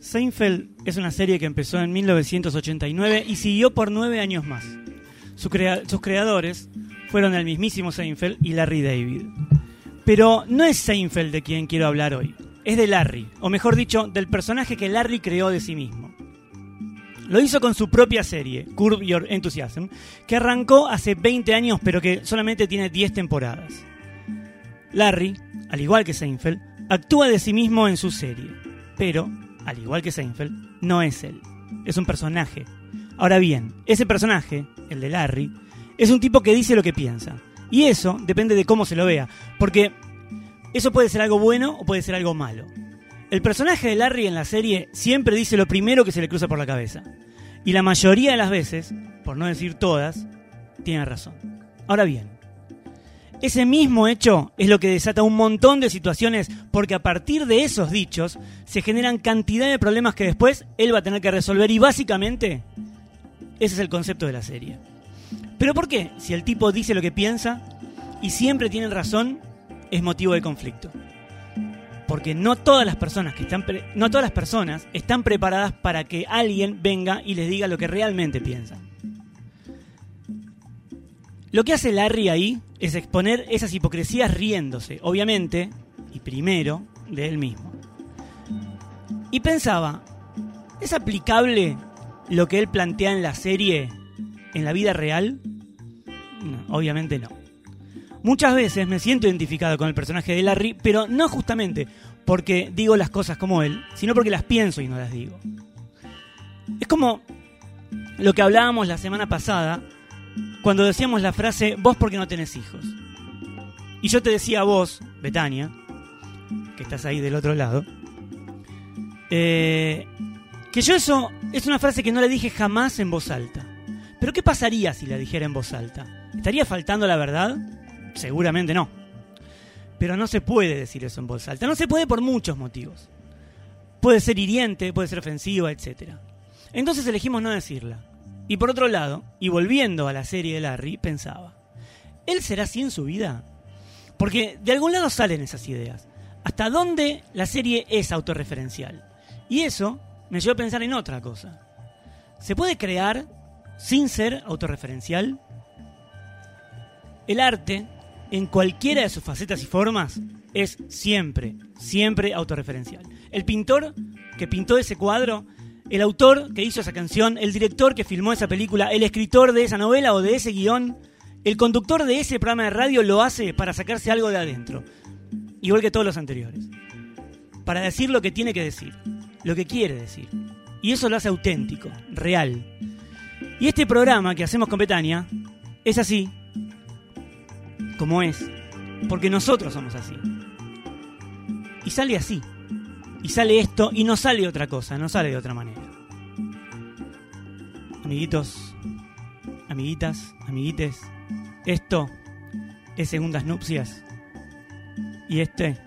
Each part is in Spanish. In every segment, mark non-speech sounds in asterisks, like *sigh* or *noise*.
Seinfeld es una serie que empezó en 1989 y siguió por nueve años más. sus creadores fueron el mismísimo Seinfeld y Larry David. Pero no es Seinfeld de quien quiero hablar hoy, es de Larry, o mejor dicho, del personaje que Larry creó de sí mismo. Lo hizo con su propia serie, Curb Your Enthusiasm, que arrancó hace 20 años pero que solamente tiene 10 temporadas. Larry, al igual que Seinfeld, actúa de sí mismo en su serie, pero, al igual que Seinfeld, no es él, es un personaje. Ahora bien, ese personaje, el de Larry, es un tipo que dice lo que piensa. Y eso depende de cómo se lo vea, porque eso puede ser algo bueno o puede ser algo malo. El personaje de Larry en la serie siempre dice lo primero que se le cruza por la cabeza. Y la mayoría de las veces, por no decir todas, tiene razón. Ahora bien, ese mismo hecho es lo que desata un montón de situaciones porque a partir de esos dichos se generan cantidad de problemas que después él va a tener que resolver y básicamente ese es el concepto de la serie. Pero ¿por qué? Si el tipo dice lo que piensa y siempre tiene razón, es motivo de conflicto porque no todas las personas que están no todas las personas están preparadas para que alguien venga y les diga lo que realmente piensan. Lo que hace Larry ahí es exponer esas hipocresías riéndose, obviamente, y primero, de él mismo. Y pensaba, ¿es aplicable lo que él plantea en la serie en la vida real? obviamente no. Muchas veces me siento identificado con el personaje de Larry, pero no justamente porque digo las cosas como él, sino porque las pienso y no las digo. Es como lo que hablábamos la semana pasada cuando decíamos la frase vos porque no tenés hijos. Y yo te decía a vos, Betania, que estás ahí del otro lado, eh, que yo eso es una frase que no le dije jamás en voz alta. Pero ¿qué pasaría si la dijera en voz alta? ¿Estaría faltando la verdad? Seguramente no. Pero no se puede decir eso en voz alta. No se puede por muchos motivos. Puede ser hiriente, puede ser ofensiva, etc. Entonces elegimos no decirla. Y por otro lado, y volviendo a la serie de Larry, pensaba, ¿él será así en su vida? Porque de algún lado salen esas ideas. ¿Hasta dónde la serie es autorreferencial? Y eso me llevó a pensar en otra cosa. ¿Se puede crear sin ser autorreferencial? El arte, en cualquiera de sus facetas y formas, es siempre, siempre autorreferencial. El pintor que pintó ese cuadro, el autor que hizo esa canción, el director que filmó esa película, el escritor de esa novela o de ese guion, el conductor de ese programa de radio lo hace para sacarse algo de adentro, igual que todos los anteriores. Para decir lo que tiene que decir, lo que quiere decir. Y eso lo hace auténtico, real. Y este programa que hacemos con Betania es así, como es, porque nosotros somos así. Y sale así. Y sale esto y no sale otra cosa, no sale de otra manera. Amiguitos, amiguitas, amiguites, esto es Segundas Nupcias. Y este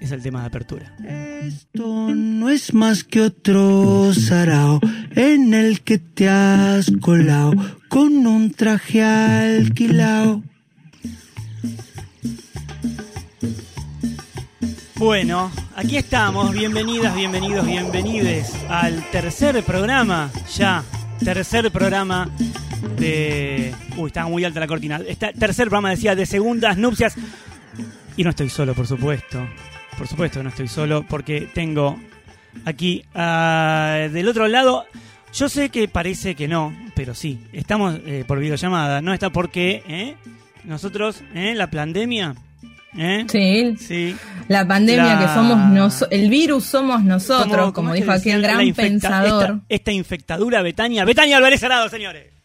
es el tema de apertura. Esto no es más que otro sarao en el que te has colado con un traje alquilado. Bueno, aquí estamos, bienvenidas, bienvenidos, bienvenides al tercer programa, ya, tercer programa de... Uy, estaba muy alta la cortina. Este tercer programa, decía, de segundas nupcias. Y no estoy solo, por supuesto. Por supuesto que no estoy solo, porque tengo aquí uh, del otro lado... Yo sé que parece que no, pero sí, estamos eh, por videollamada, no está porque ¿eh? nosotros, ¿eh? la pandemia, ¿Eh? Sí. sí. La pandemia que somos el virus somos nosotros, como dijo aquí el gran pensador. Esta, infectadura Betania, Betania Álvarez Arado, señores.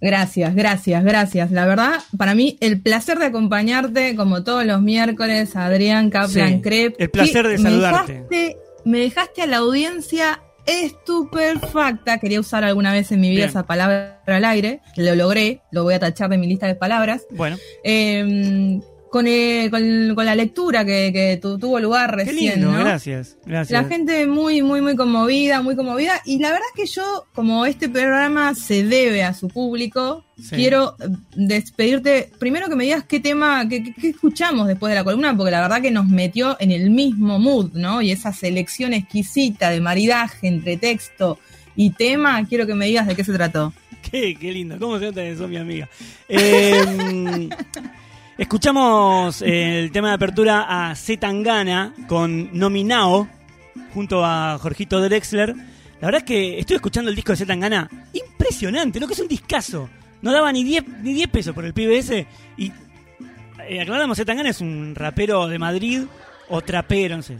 Gracias, gracias, gracias. La verdad, para mí, el placer de acompañarte, como todos los miércoles, Adrián Kaplan Crep. El placer de saludarte. Me dejaste, a la audiencia estupefacta. Quería usar alguna vez en mi vida esa palabra al aire. Lo logré, lo voy a tachar de mi lista de palabras. Bueno. Eh, con, eh, con, con la lectura que, que tu- tuvo lugar Qué recién, lindo, ¿no? gracias. Gracias. La gente muy, muy, muy conmovida, muy conmovida. Y la verdad es que yo, como este programa se debe a su público, Sí. quiero eh, despedirte. Primero que me digas qué tema, qué, qué- qué escuchamos después de la columna, porque la verdad que nos metió en el mismo mood, ¿no? Y esa selección exquisita de maridaje entre texto y tema, quiero que me digas de qué se trató. *laughs* Qué, qué lindo. ¿Cómo se nota que sos mi amiga? Eh, *laughs* escuchamos eh, el tema de apertura a Z Tangana con Nominao junto a Jorgito Drexler. La verdad es que estoy escuchando el disco de Z Tangana. Impresionante, lo que es un discazo. No daba ni 10 ni 10 pesos por el PBS. Y eh, aclaramos, Z Tangana es un rapero de Madrid o trapero, no sé,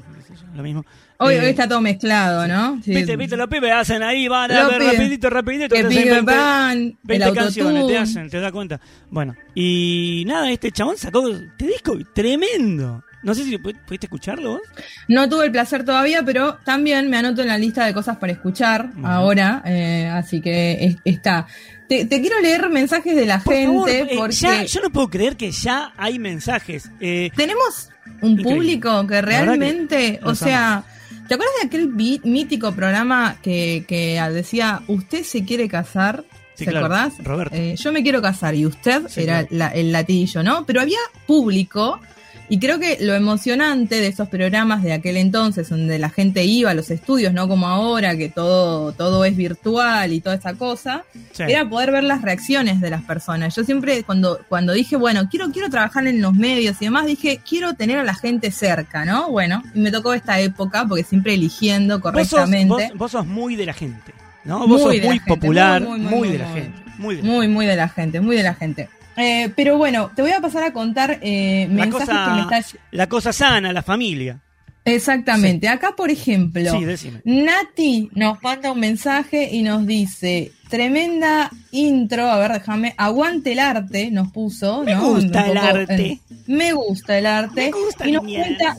lo mismo. Hoy, Eh, hoy está todo mezclado, ¿no? Sí. Viste, viste, los pibes hacen ahí, van a Los ver pibes. rapidito, rapidito. Que te hacen pibe 20 pan, el 20 canciones te hacen, te das cuenta. Bueno, y nada, este chabón sacó este disco tremendo. No sé si pu- pudiste escucharlo vos. No tuve el placer todavía, pero también me anoto en la lista de cosas para escuchar ahora, eh, así que es- está. Te, te quiero leer mensajes de la Por gente favor, eh, porque ya, yo no puedo creer que ya hay mensajes. Eh, tenemos un público que realmente, o sea, ¿te acuerdas de aquel mítico programa que, que decía, usted se quiere casar? Sí, ¿Se claro, acordás? Roberto. Eh, yo me quiero casar y usted Sí, era claro. la- el latillo, ¿no? Pero había público y creo que lo emocionante de esos programas de aquel entonces, donde la gente iba a los estudios, no como ahora que todo, todo es virtual y toda esa cosa, sí. era poder ver las reacciones de las personas. Yo siempre cuando, cuando dije, bueno, quiero, quiero trabajar en los medios y demás, dije, quiero tener a la gente cerca, ¿no? Bueno, y me tocó esta época porque siempre eligiendo vos, sos, correctamente. vos, vos sos muy de la gente. ¿no? Vos sos Muy la muy popular, muy, muy, muy, de la gente. Muy, muy de la gente, muy de la gente. Eh, pero bueno, te voy a pasar a contar eh, La mensajes cosa- que me está... La cosa sana, la familia. Exactamente. Acá, por ejemplo, Sí. Nati nos manda un mensaje y nos dice, tremenda intro, a ver, déjame, aguante el arte, nos puso. Me ¿no? gusta el poco, arte. eh, me gusta el arte. Me gusta, y nos niñas. cuenta,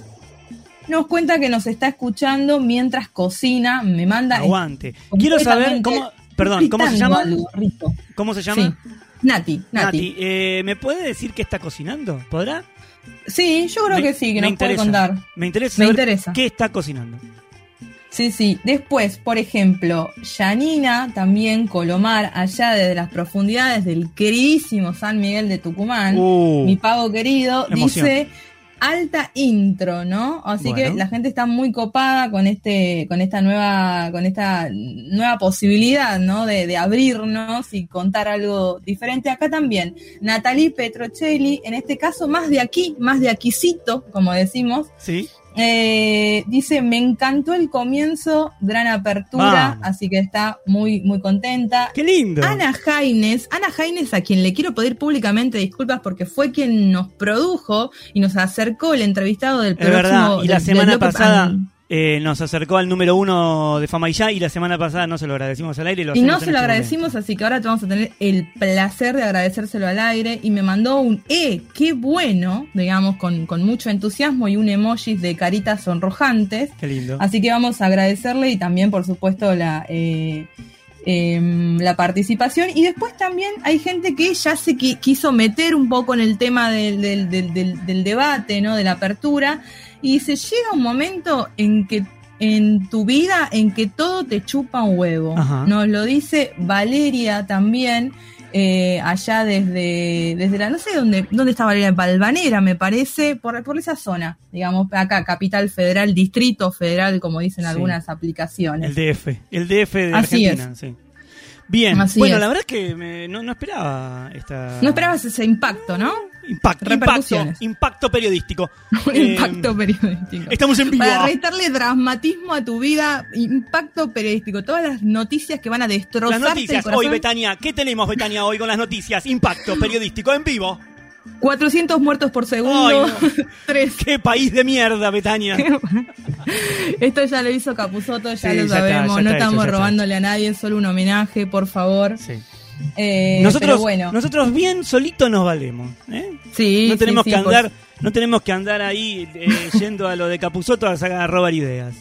nos cuenta que nos está escuchando mientras cocina, me manda... Aguante. Quiero saber cómo. Perdón, ¿cómo se llama? algo. ¿Cómo se llama? Sí. Nati, Nati. Nati, eh, ¿me puede decir qué está cocinando? ¿Podrá? Sí, yo creo Me- que sí, que me nos puede contar. Me interesa Me interesa. qué está cocinando. Sí, sí. Después, por ejemplo, Yanina, también Colomar, allá desde las profundidades del queridísimo San Miguel de Tucumán, Uh, mi pago querido, Emoción. dice alta intro, ¿no? Así Bueno. que la gente está muy copada con este, con esta nueva, con esta nueva posibilidad, ¿no? De, de abrirnos y contar algo diferente. Acá también, Natalie Petrocelli, en este caso más de aquí, más de aquícito, como decimos, sí. Eh, dice, me encantó el comienzo, gran apertura, Vamos. así que está muy, muy contenta. Qué lindo. Ana Jaines, Ana Jaines, a quien le quiero pedir públicamente disculpas porque fue quien nos produjo y nos acercó el entrevistado del es próximo. verdad. Y la semana pasada pan. Eh, nos acercó al número uno de Fama y Ya. Y la semana pasada no se lo agradecimos al aire. lo Y no se lo este agradecimos, momento. así que ahora te vamos a tener el placer de agradecérselo al aire. Y me mandó un ¡eh! ¡Qué bueno! Digamos, con, con mucho entusiasmo y un emoji de caritas sonrojantes. Qué lindo. Así que vamos a agradecerle y también, por supuesto, la, eh, em, la participación. Y después también hay gente que ya se qui- quiso meter un poco en el tema del- del- del debate, ¿no? De la apertura. Y dice, llega un momento en que en tu vida en que todo te chupa un huevo. Ajá. Nos lo dice Valeria también. eh, allá desde, desde la, no sé dónde, dónde está Valeria, Balvanera, me parece, por, por esa zona, digamos, acá, Capital Federal, Distrito Federal, como dicen Sí. algunas aplicaciones. El DF. El DF de Así Argentina. Sí. Bien. Así bueno, es. la verdad es que me- no, no esperaba esta. No esperabas ese impacto, ¿no? Impacto, impacto, impacto periodístico. *laughs* Eh, impacto periodístico. Estamos en vivo. Para restarle dramatismo a tu vida, impacto periodístico, todas las noticias que van a Las destrozarte el noticias hoy, Betania. ¿Qué tenemos, Betania, hoy con las noticias? Impacto periodístico en vivo. 400 muertos por segundo. Ay, no. *laughs* Tres. ¡Qué país de mierda, Betania! Esto ya lo hizo Capuzoto, ya Sí, lo ya está, sabemos. no estamos robándole a nadie, es solo un homenaje, por favor. Sí. Eh, nosotros, bueno, nosotros bien solitos nos valemos. ¿eh? sí, no tenemos sí, que sí, por- andar, no tenemos que andar ahí eh, *laughs* yendo a lo de Capuzoto a, a robar ideas.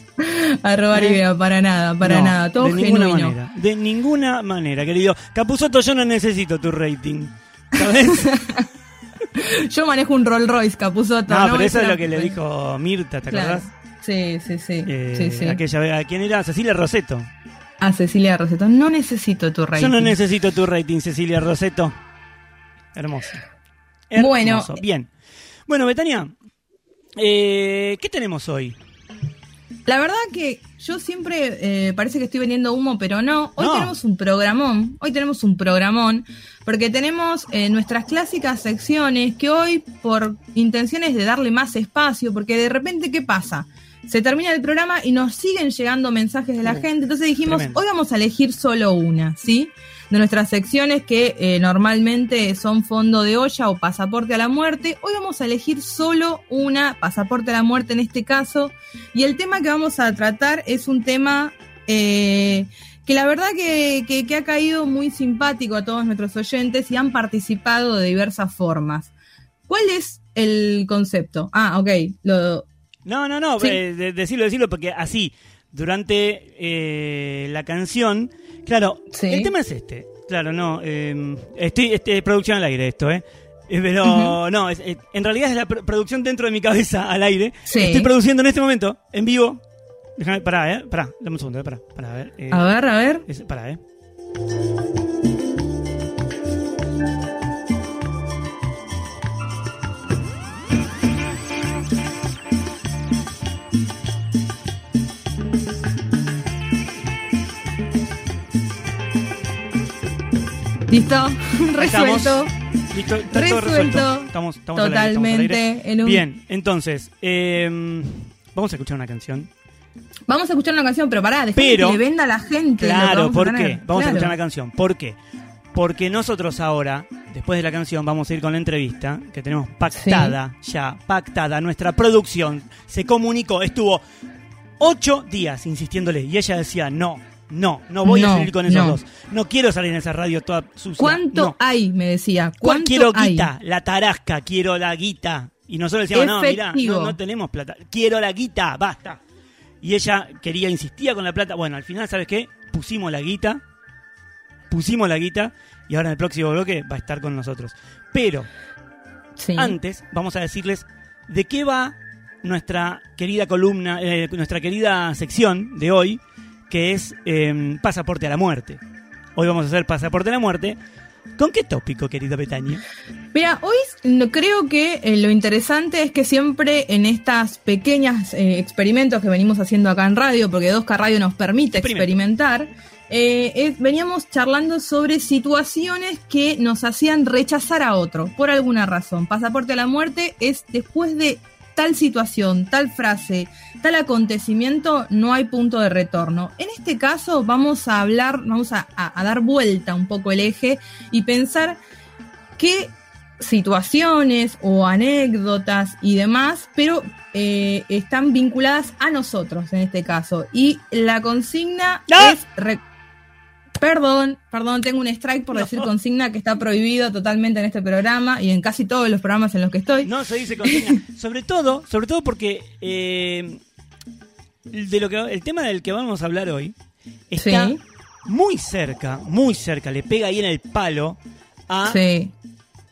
a robar ¿Eh? idea, para nada, para No, nada, todo de ninguna manera. De ninguna manera, querido. Capuzoto, yo no necesito tu rating. ¿Sabes? *laughs* Yo manejo un Rolls Royce, Capuzoto. No, ¿no? pero eso es lo que le dijo Mirta, ¿te Claro. acordás? Sí, sí, sí. Sí, sí. Aquella vez, ¿a quién era? Cecilia Roseto. A Cecilia Roseto. No necesito tu rating. Yo no necesito tu rating, Cecilia Roseto. Hermoso. Hermoso. Bueno. Bien. Bueno, Betania, eh, ¿qué tenemos hoy? La verdad que yo siempre eh, parece que estoy vendiendo humo, pero no. Hoy No. tenemos un programón. Hoy tenemos un programón. Porque tenemos eh, nuestras clásicas secciones que hoy, por intenciones de darle más espacio, porque de repente, ¿qué pasa? Se termina el programa y nos siguen llegando mensajes de la Uh, gente. Entonces dijimos, tremendo. hoy vamos a elegir solo una, ¿sí? De nuestras secciones que eh, normalmente son fondo de olla o pasaporte a la muerte. Hoy vamos a elegir solo una, pasaporte a la muerte en este caso. Y el tema que vamos a tratar es un tema eh, que la verdad que, que- que ha caído muy simpático a todos nuestros oyentes y han participado de diversas formas. ¿Cuál es el concepto? Ah, ok. Lo, No, no, no, Sí. eh, de- decirlo, decirlo, porque así, durante eh, la canción, claro, Sí. el tema es este. Claro, no, eh, estoy, este, producción al aire esto, ¿eh? Eh, Pero no, es- eh, en realidad es la pr- producción dentro de mi cabeza al aire. Sí. Estoy produciendo en este momento, en vivo. Déjame, pará, ¿eh? Pará, dame un segundo, ¿eh? Pará, pará, a ver. eh, a ver, a ver. es- pará, ¿eh? ¿Listo? Resuelto. Listo, está todo Resuelto. Estamos, estamos al aire, estamos al aire. Totalmente. en un- Bien, entonces, eh, vamos a escuchar una canción. Vamos a escuchar una canción, pero pará, Pero- que le venda a la gente. Claro, ¿por qué? Vamos a escuchar una canción. ¿Por qué? Porque nosotros ahora, después de la canción, vamos a ir con la entrevista que tenemos pactada ya, pactada. Nuestra producción se comunicó, estuvo ocho días insistiéndole y ella decía, no, no, no voy a salir con esos no. dos. No quiero salir en esa radio toda sucia. ¿Cuánto no. hay? Me decía. ¿Cuál ¿Cuánto quiero hay? guita? La tarasca, quiero la guita. Y nosotros decíamos, no, mira, no, no tenemos plata. Quiero la guita, basta. Y ella quería, insistía con la plata. Bueno, al final, ¿sabes qué? Pusimos la guita. Pusimos la guita. Y ahora en el próximo bloque va a estar con nosotros. Pero Sí. antes vamos a decirles de qué va nuestra querida columna, eh, nuestra querida sección de hoy, que es eh, Pasaporte a la Muerte. Hoy vamos a hacer Pasaporte a la Muerte. ¿Con qué tópico, querida Betania? Mira, hoy no- creo que eh, lo interesante es que siempre en estas pequeñas eh, experimentos que venimos haciendo acá en radio, porque 2K Radio nos permite experimentar, eh, veníamos charlando sobre situaciones que nos hacían rechazar a otro, por alguna razón. Pasaporte a la muerte es después de tal situación, tal frase, tal acontecimiento, no hay punto de retorno. En este caso vamos a hablar, vamos a, a- a dar vuelta un poco el eje y pensar qué situaciones o anécdotas y demás, pero eh, están vinculadas a nosotros en este caso. Y la consigna ¡Ah! es... Perdón, perdón, tengo un strike por decir consigna que está prohibido totalmente en este programa y en casi todos los programas en los que estoy. No se dice consigna. *laughs* sobre todo, sobre todo porque eh, de lo que el tema del que vamos a hablar hoy está Sí. muy cerca, muy cerca, le pega ahí en el palo a Sí.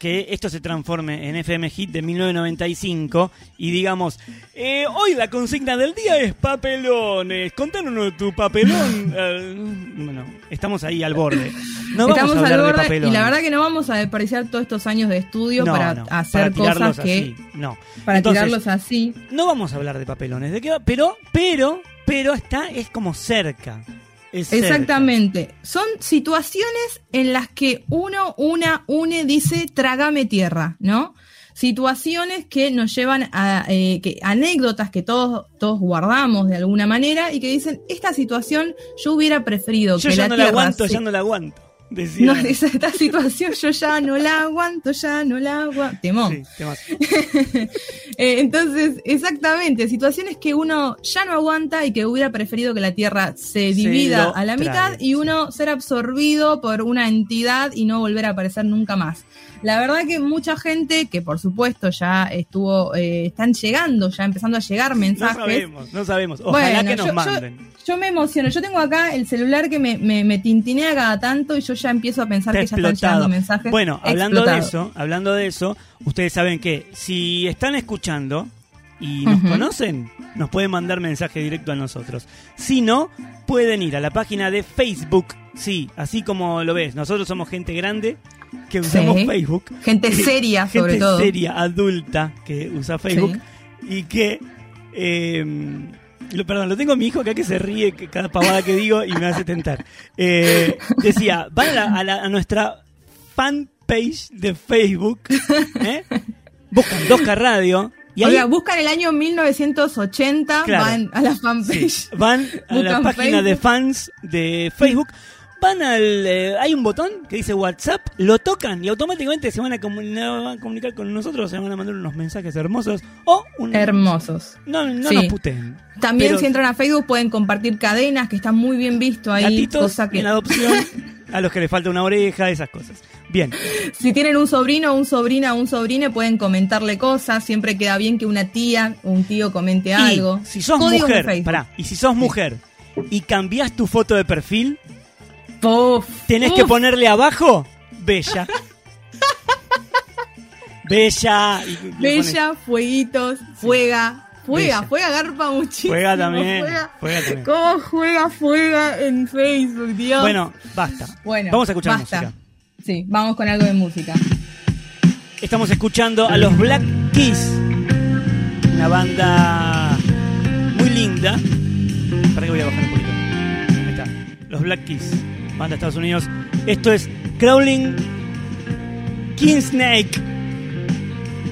Que esto se transforme en FM Hit de 1995 y digamos, eh, hoy la consigna del día es papelones, contanos tu papelón. *laughs* Bueno, estamos ahí al borde. No vamos Estamos a al hablar de borde y papelones. la verdad que no vamos a desperdiciar todos estos años de estudio No, para no, hacer para cosas que... así, no. Para Entonces, tirarlos así. No vamos a hablar de papelones, ¿de qué va? Pero, pero, pero está, es como cerca. Es cerca. Exactamente. Son situaciones en las que uno, una, une dice, trágame tierra, ¿no? Situaciones que nos llevan a eh, que, anécdotas que todos, todos guardamos de alguna manera y que dicen, esta situación yo hubiera preferido Yo que ya la no la aguanto, se- ya no la aguanto. Decía. No, dice, esta situación yo ya no la aguanto, ya no la aguanto. Temón. Sí. *laughs* Eh, entonces, exactamente, situaciones que uno ya no aguanta y que hubiera preferido que la Tierra se divida a la mitad y uno ser absorbido por una entidad y no volver a aparecer nunca más. La verdad que mucha gente que por supuesto ya estuvo, eh, están llegando, ya empezando a llegar mensajes. No sabemos, no sabemos. Ojalá que nos manden. Yo, me emociono. Yo tengo acá el celular que me, me, tintinea cada tanto y yo ya empiezo a pensar que ya están llegando mensajes. Bueno, hablando de eso, hablando de eso, ustedes saben que si están escuchando y nos conocen, nos pueden mandar mensaje directo a nosotros. Si no, pueden ir a la página de Facebook. Sí, así como lo ves, nosotros somos gente grande que usamos Facebook. Gente *laughs* seria, sobre gente todo. seria, adulta, que usa Facebook. Y que... Eh, perdón, lo tengo a mi hijo acá que se ríe cada pavada que digo y me hace tentar. Eh, decía, van a, nuestra fanpage de Facebook, ¿eh? buscan 2K Radio y Oiga, buscan el año 1980, van a la fanpage. van a la página de fans de Facebook, van al... Eh, hay un botón que dice WhatsApp, lo tocan y automáticamente se van a, comunicar con nosotros, se van a mandar unos mensajes hermosos o Hermosos. No, no nos puteen. También si entran a Facebook pueden compartir cadenas, que está muy bien visto ahí. cosa que... en adopción, *laughs* a los que les falta una oreja, esas cosas. Bien. Si tienen un sobrino, un sobrina, un sobrine, pueden comentarle cosas. Siempre queda bien que una tía o un tío comente algo. Si sos mujer, pará, y si sos mujer y cambias tu foto de perfil, tenés que ponerle abajo Bella. Bella. Bella, fueguitos, fuega. Juega, juega garpa muchísimo. Juega también. Juega, también. ¿Cómo juega, juega en Facebook, Dios? Bueno, basta. Bueno, Vamos a escuchar música. Sí, vamos con algo de música. Estamos escuchando a los Black Keys, una banda muy linda. Para que voy a bajar un poquito. Ahí está. Los Black Keys, banda de Estados Unidos. Esto es Crawling King Snake.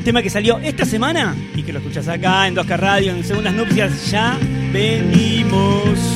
Tema que salió esta semana y que lo escuchas acá en 2K Radio en Segundas Nupcias. Ya venimos.